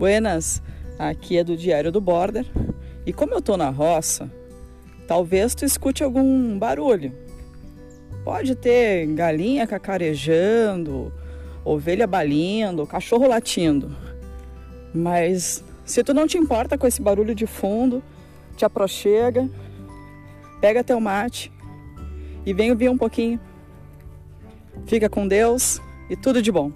Buenas, aqui é do Diário do Border. E como eu tô na roça, talvez tu escute algum barulho. Pode ter galinha cacarejando, ovelha balindo, cachorro latindo. Mas se tu não te importa com esse barulho de fundo, te aproxega, pega teu mate e vem ouvir um pouquinho. Fica com Deus e tudo de bom.